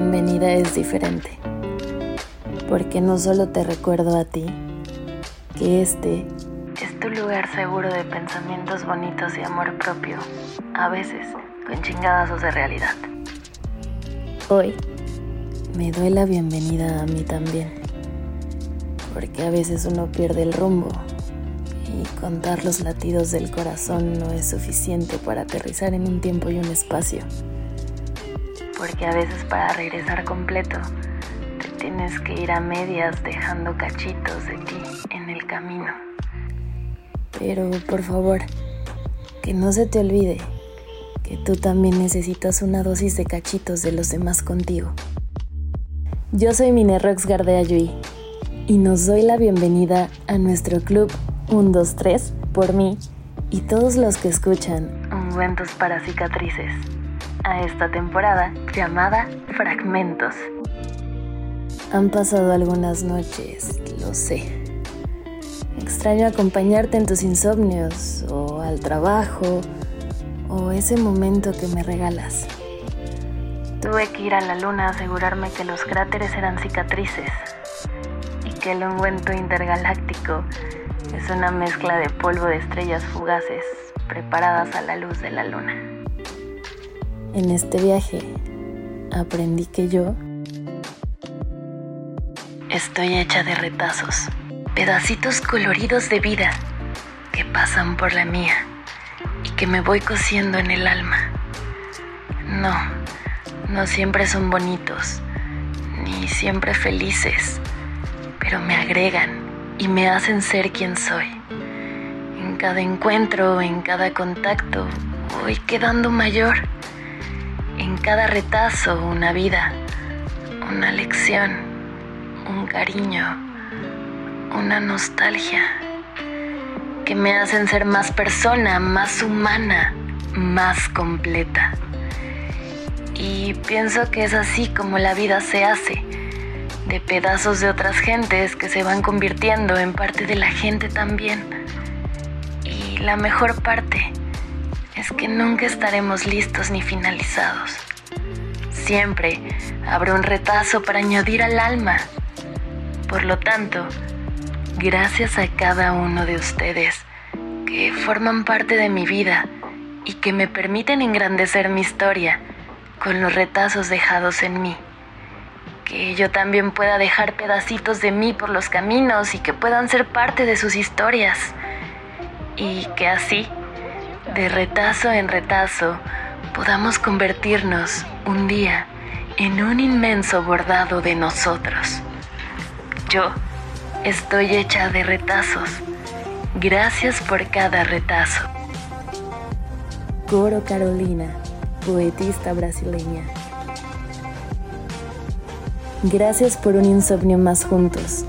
día es diferente. Porque no solo te recuerdo a ti, que este es tu lugar seguro de pensamientos bonitos y amor propio, a veces con chingadazos de realidad. Hoy me doy la bienvenida a mí también, porque a veces uno pierde el rumbo y contar los latidos del corazón no es suficiente para aterrizar en un tiempo y un espacio. Porque a veces para regresar completo te tienes que ir a medias dejando cachitos de ti en el camino. Pero por favor, que no se te olvide que tú también necesitas una dosis de cachitos de los demás contigo. Yo soy Minerox Gardea Yui y nos doy la bienvenida a nuestro club 1, 2, 3 por mí y todos los que escuchan Ungüentos para cicatrices a esta temporada llamada Fragmentos. Han pasado algunas noches, lo sé. Extraño acompañarte en tus insomnios o al trabajo o ese momento que me regalas. Tuve que ir a la luna a asegurarme que los cráteres eran cicatrices y que el ungüento intergaláctico es una mezcla de polvo de estrellas fugaces preparadas a la luz de la luna. En este viaje aprendí que yo estoy hecha de retazos, pedacitos coloridos de vida que pasan por la mía y que me voy cosiendo en el alma. No, no siempre son bonitos, ni siempre felices, pero me agregan y me hacen ser quien soy. En cada encuentro, en cada contacto, voy quedando mayor. En cada retazo, una vida, una lección, un cariño, una nostalgia, que me hacen ser más persona, más humana, más completa. Y pienso que es así como la vida se hace de pedazos de otras gentes que se van convirtiendo en parte de la gente también. Y la mejor parte es que nunca estaremos listos ni finalizados. Siempre habrá un retazo para añadir al alma. Por lo tanto, gracias a cada uno de ustedes que forman parte de mi vida y que me permiten engrandecer mi historia con los retazos dejados en mí que yo también pueda dejar pedacitos de mí por los caminos y que puedan ser parte de sus historias. Y que así, de retazo en retazo, podamos convertirnos un día en un inmenso bordado de nosotros. Yo estoy hecha de retazos. Gracias por cada retazo. Coro Carolina, poetista brasileña. Gracias por un insomnio más juntos.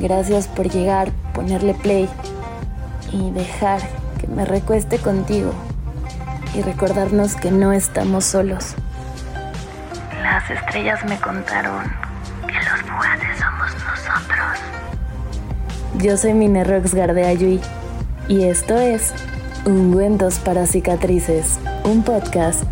Gracias por llegar, ponerle play y dejar que me recueste contigo y recordarnos que no estamos solos. Las estrellas me contaron que los fugaces somos nosotros. Yo soy Minerox Gardeayui y esto es Ungüentos para Cicatrices, un podcast